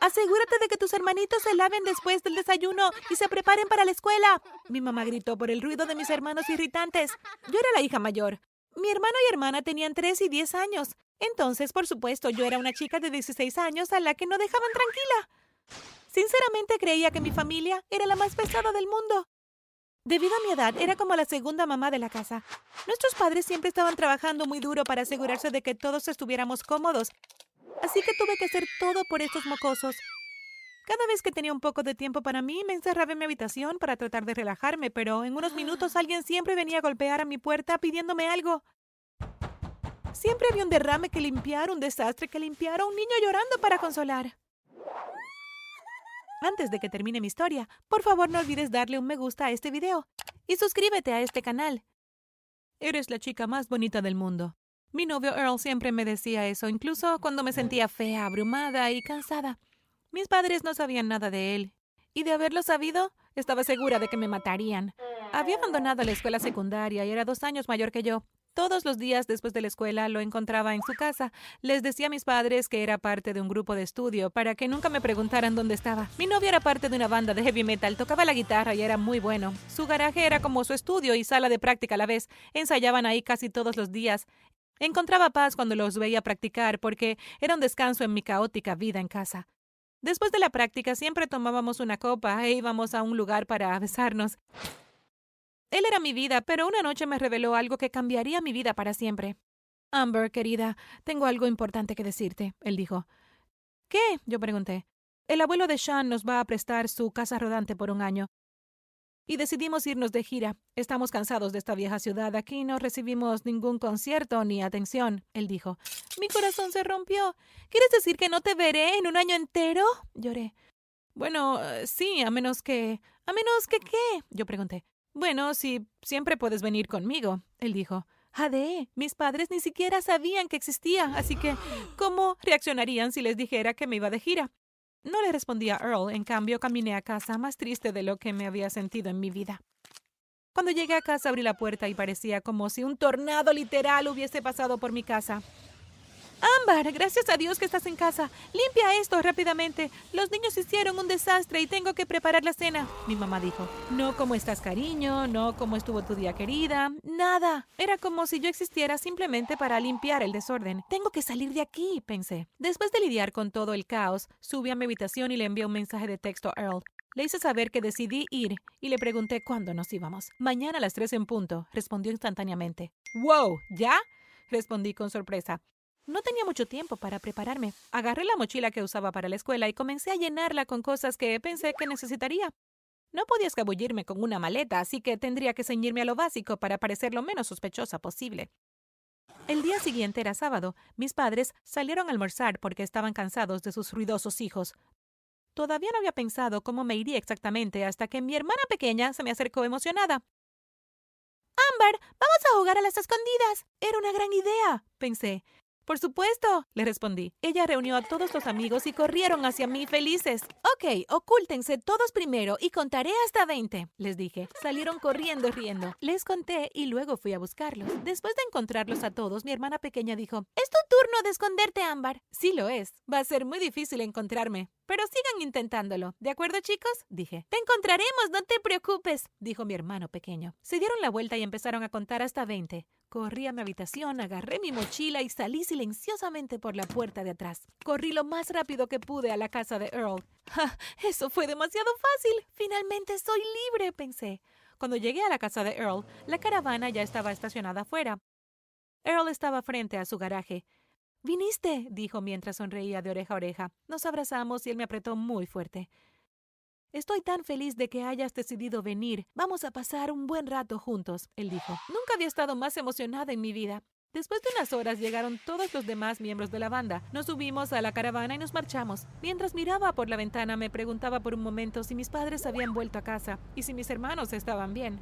Asegúrate de que tus hermanitos se laven después del desayuno y se preparen para la escuela. Mi mamá gritó por el ruido de mis hermanos irritantes. Yo era la hija mayor. Mi hermano y hermana tenían 3 y 10 años. Entonces, por supuesto, yo era una chica de 16 años a la que no dejaban tranquila. Sinceramente creía que mi familia era la más pesada del mundo. Debido a mi edad, era como la segunda mamá de la casa. Nuestros padres siempre estaban trabajando muy duro para asegurarse de que todos estuviéramos cómodos, así que tuve que hacer todo por estos mocosos. Cada vez que tenía un poco de tiempo para mí, me encerraba en mi habitación para tratar de relajarme, pero en unos minutos alguien siempre venía a golpear a mi puerta pidiéndome algo. Siempre había un derrame que limpiar, un desastre que limpiar o un niño llorando para consolar. Antes de que termine mi historia, por favor no olvides darle un me gusta a este video y suscríbete a este canal. Eres la chica más bonita del mundo. Mi novio Earl siempre me decía eso, incluso cuando me sentía fea, abrumada y cansada. Mis padres no sabían nada de él, y de haberlo sabido, estaba segura de que me matarían. Había abandonado la escuela secundaria y era dos años mayor que yo, todos los días después de la escuela lo encontraba en su casa. Les decía a mis padres que era parte de un grupo de estudio para que nunca me preguntaran dónde estaba. Mi novio era parte de una banda de heavy metal, tocaba la guitarra y era muy bueno. Su garaje era como su estudio y sala de práctica a la vez. Ensayaban ahí casi todos los días. Encontraba paz cuando los veía practicar porque era un descanso en mi caótica vida en casa. Después de la práctica siempre tomábamos una copa e íbamos a un lugar para besarnos. Él era mi vida, pero una noche me reveló algo que cambiaría mi vida para siempre. Amber, querida, tengo algo importante que decirte, él dijo. ¿Qué? yo pregunté. El abuelo de Sean nos va a prestar su casa rodante por un año. Y decidimos irnos de gira. Estamos cansados de esta vieja ciudad. Aquí no recibimos ningún concierto ni atención, él dijo. Mi corazón se rompió. ¿Quieres decir que no te veré en un año entero? lloré. Bueno, sí, a menos que. ¿A menos que qué? yo pregunté. Bueno, si siempre puedes venir conmigo, él dijo. Ade, mis padres ni siquiera sabían que existía, así que ¿cómo reaccionarían si les dijera que me iba de gira? No le respondí a Earl, en cambio caminé a casa más triste de lo que me había sentido en mi vida. Cuando llegué a casa abrí la puerta y parecía como si un tornado literal hubiese pasado por mi casa. Ámbar, gracias a Dios que estás en casa. Limpia esto rápidamente. Los niños hicieron un desastre y tengo que preparar la cena. Mi mamá dijo, no cómo estás cariño, no cómo estuvo tu día querida, nada. Era como si yo existiera simplemente para limpiar el desorden. Tengo que salir de aquí, pensé. Después de lidiar con todo el caos, subí a mi habitación y le envié un mensaje de texto a Earl. Le hice saber que decidí ir y le pregunté cuándo nos íbamos. Mañana a las tres en punto, respondió instantáneamente. ¡Wow! ¿Ya? Respondí con sorpresa. No tenía mucho tiempo para prepararme. Agarré la mochila que usaba para la escuela y comencé a llenarla con cosas que pensé que necesitaría. No podía escabullirme con una maleta, así que tendría que ceñirme a lo básico para parecer lo menos sospechosa posible. El día siguiente era sábado. Mis padres salieron a almorzar porque estaban cansados de sus ruidosos hijos. Todavía no había pensado cómo me iría exactamente hasta que mi hermana pequeña se me acercó emocionada. Amber, vamos a jugar a las escondidas. Era una gran idea, pensé. Por supuesto, le respondí. Ella reunió a todos los amigos y corrieron hacia mí felices. Ok, ocúltense todos primero y contaré hasta 20, les dije. Salieron corriendo riendo. Les conté y luego fui a buscarlos. Después de encontrarlos a todos, mi hermana pequeña dijo, Es tu turno de esconderte, Ámbar. Sí lo es. Va a ser muy difícil encontrarme. Pero sigan intentándolo. ¿De acuerdo, chicos? Dije. Te encontraremos, no te preocupes, dijo mi hermano pequeño. Se dieron la vuelta y empezaron a contar hasta 20. Corrí a mi habitación, agarré mi mochila y salí silenciosamente por la puerta de atrás. Corrí lo más rápido que pude a la casa de Earl. ¡Ja! Eso fue demasiado fácil. Finalmente soy libre, pensé. Cuando llegué a la casa de Earl, la caravana ya estaba estacionada afuera. Earl estaba frente a su garaje. Viniste, dijo mientras sonreía de oreja a oreja. Nos abrazamos y él me apretó muy fuerte. Estoy tan feliz de que hayas decidido venir. Vamos a pasar un buen rato juntos, él dijo. Nunca había estado más emocionada en mi vida. Después de unas horas llegaron todos los demás miembros de la banda. Nos subimos a la caravana y nos marchamos. Mientras miraba por la ventana me preguntaba por un momento si mis padres habían vuelto a casa y si mis hermanos estaban bien.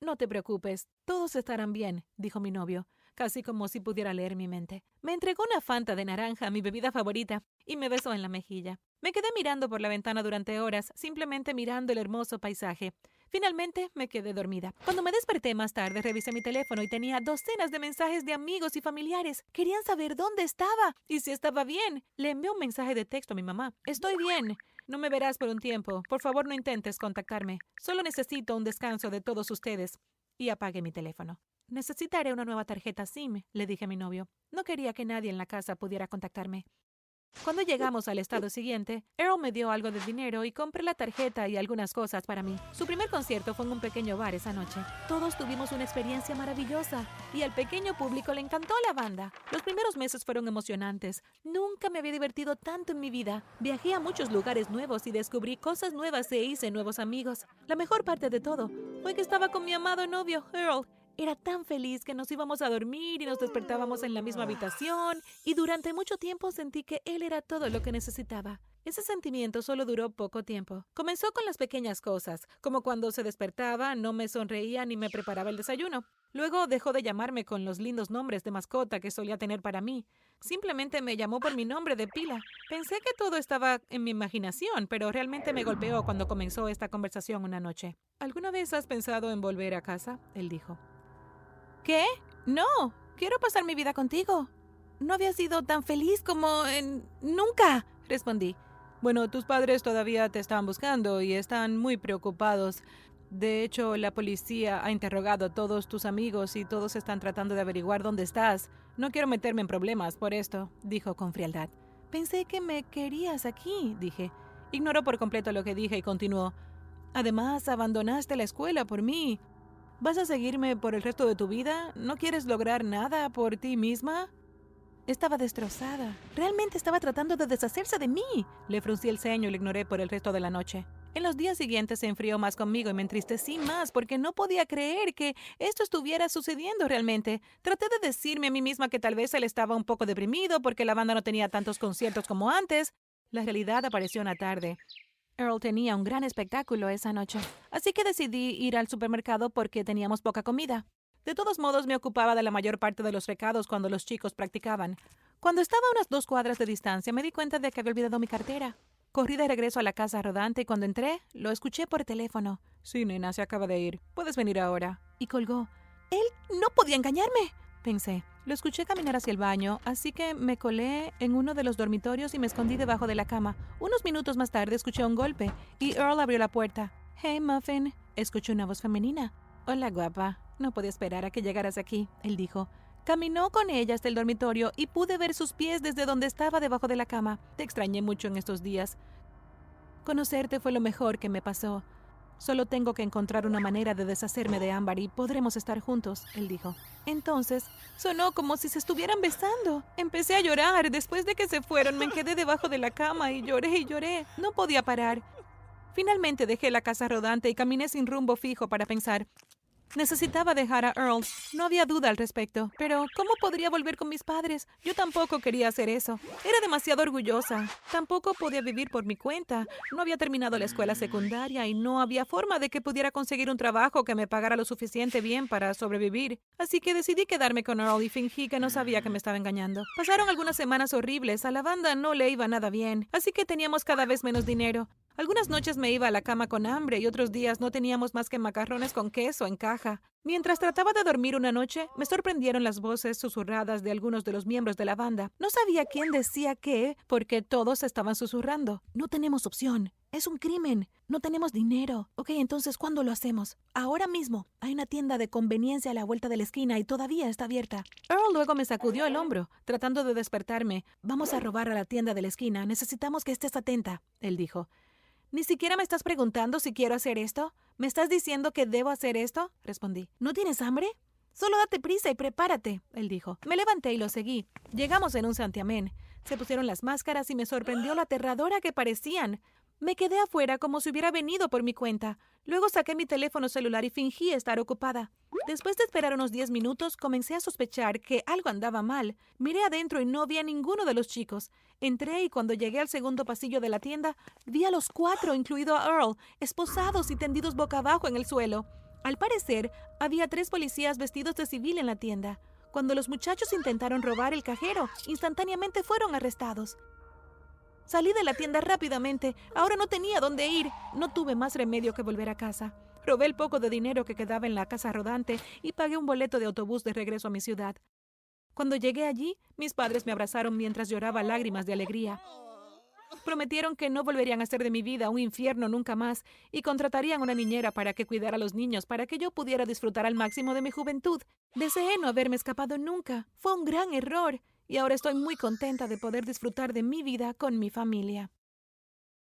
No te preocupes, todos estarán bien, dijo mi novio casi como si pudiera leer mi mente. Me entregó una fanta de naranja, mi bebida favorita, y me besó en la mejilla. Me quedé mirando por la ventana durante horas, simplemente mirando el hermoso paisaje. Finalmente me quedé dormida. Cuando me desperté más tarde, revisé mi teléfono y tenía docenas de mensajes de amigos y familiares. Querían saber dónde estaba y si estaba bien. Le envié un mensaje de texto a mi mamá. Estoy bien. No me verás por un tiempo. Por favor, no intentes contactarme. Solo necesito un descanso de todos ustedes. Y apagué mi teléfono. Necesitaré una nueva tarjeta SIM, le dije a mi novio. No quería que nadie en la casa pudiera contactarme. Cuando llegamos al estado siguiente, Earl me dio algo de dinero y compré la tarjeta y algunas cosas para mí. Su primer concierto fue en un pequeño bar esa noche. Todos tuvimos una experiencia maravillosa y al pequeño público le encantó la banda. Los primeros meses fueron emocionantes. Nunca me había divertido tanto en mi vida. Viajé a muchos lugares nuevos y descubrí cosas nuevas e hice nuevos amigos. La mejor parte de todo fue que estaba con mi amado novio, Earl, era tan feliz que nos íbamos a dormir y nos despertábamos en la misma habitación y durante mucho tiempo sentí que él era todo lo que necesitaba. Ese sentimiento solo duró poco tiempo. Comenzó con las pequeñas cosas, como cuando se despertaba, no me sonreía ni me preparaba el desayuno. Luego dejó de llamarme con los lindos nombres de mascota que solía tener para mí. Simplemente me llamó por mi nombre de pila. Pensé que todo estaba en mi imaginación, pero realmente me golpeó cuando comenzó esta conversación una noche. ¿Alguna vez has pensado en volver a casa? Él dijo. ¿Qué? No, quiero pasar mi vida contigo. No había sido tan feliz como en... nunca, respondí. Bueno, tus padres todavía te están buscando y están muy preocupados. De hecho, la policía ha interrogado a todos tus amigos y todos están tratando de averiguar dónde estás. No quiero meterme en problemas por esto, dijo con frialdad. Pensé que me querías aquí, dije. Ignoró por completo lo que dije y continuó. Además, abandonaste la escuela por mí. ¿Vas a seguirme por el resto de tu vida? ¿No quieres lograr nada por ti misma? Estaba destrozada. Realmente estaba tratando de deshacerse de mí. Le fruncí el ceño y le ignoré por el resto de la noche. En los días siguientes se enfrió más conmigo y me entristecí más porque no podía creer que esto estuviera sucediendo realmente. Traté de decirme a mí misma que tal vez él estaba un poco deprimido porque la banda no tenía tantos conciertos como antes. La realidad apareció una tarde. Earl tenía un gran espectáculo esa noche, así que decidí ir al supermercado porque teníamos poca comida. De todos modos, me ocupaba de la mayor parte de los recados cuando los chicos practicaban. Cuando estaba a unas dos cuadras de distancia, me di cuenta de que había olvidado mi cartera. Corrí de regreso a la casa rodante y cuando entré, lo escuché por teléfono. Sí, nena, se acaba de ir. Puedes venir ahora. Y colgó. Él no podía engañarme, pensé. Lo escuché caminar hacia el baño, así que me colé en uno de los dormitorios y me escondí debajo de la cama. Unos minutos más tarde escuché un golpe y Earl abrió la puerta. Hey, Muffin, escuché una voz femenina. Hola, guapa. No podía esperar a que llegaras aquí, él dijo. Caminó con ella hasta el dormitorio y pude ver sus pies desde donde estaba debajo de la cama. Te extrañé mucho en estos días. Conocerte fue lo mejor que me pasó. Solo tengo que encontrar una manera de deshacerme de Ámbar y podremos estar juntos, él dijo. Entonces, sonó como si se estuvieran besando. Empecé a llorar. Después de que se fueron, me quedé debajo de la cama y lloré y lloré. No podía parar. Finalmente dejé la casa rodante y caminé sin rumbo fijo para pensar. Necesitaba dejar a Earl. No había duda al respecto. Pero, ¿cómo podría volver con mis padres? Yo tampoco quería hacer eso. Era demasiado orgullosa. Tampoco podía vivir por mi cuenta. No había terminado la escuela secundaria y no había forma de que pudiera conseguir un trabajo que me pagara lo suficiente bien para sobrevivir. Así que decidí quedarme con Earl y fingí que no sabía que me estaba engañando. Pasaron algunas semanas horribles. A la banda no le iba nada bien. Así que teníamos cada vez menos dinero. Algunas noches me iba a la cama con hambre y otros días no teníamos más que macarrones con queso en caja. Mientras trataba de dormir una noche, me sorprendieron las voces susurradas de algunos de los miembros de la banda. No sabía quién decía qué, porque todos estaban susurrando. No tenemos opción. Es un crimen. No tenemos dinero. Ok, entonces, ¿cuándo lo hacemos? Ahora mismo. Hay una tienda de conveniencia a la vuelta de la esquina y todavía está abierta. Earl luego me sacudió el hombro, tratando de despertarme. Vamos a robar a la tienda de la esquina. Necesitamos que estés atenta, él dijo. ¿Ni siquiera me estás preguntando si quiero hacer esto? ¿Me estás diciendo que debo hacer esto? Respondí. ¿No tienes hambre? Solo date prisa y prepárate, él dijo. Me levanté y lo seguí. Llegamos en un santiamén. Se pusieron las máscaras y me sorprendió lo aterradora que parecían. Me quedé afuera como si hubiera venido por mi cuenta. Luego saqué mi teléfono celular y fingí estar ocupada. Después de esperar unos diez minutos, comencé a sospechar que algo andaba mal. Miré adentro y no vi a ninguno de los chicos. Entré y cuando llegué al segundo pasillo de la tienda, vi a los cuatro, incluido a Earl, esposados y tendidos boca abajo en el suelo. Al parecer, había tres policías vestidos de civil en la tienda. Cuando los muchachos intentaron robar el cajero, instantáneamente fueron arrestados. Salí de la tienda rápidamente. Ahora no tenía dónde ir. No tuve más remedio que volver a casa. Robé el poco de dinero que quedaba en la casa rodante y pagué un boleto de autobús de regreso a mi ciudad. Cuando llegué allí, mis padres me abrazaron mientras lloraba lágrimas de alegría. Prometieron que no volverían a hacer de mi vida un infierno nunca más y contratarían una niñera para que cuidara a los niños para que yo pudiera disfrutar al máximo de mi juventud. Deseé no haberme escapado nunca. Fue un gran error y ahora estoy muy contenta de poder disfrutar de mi vida con mi familia.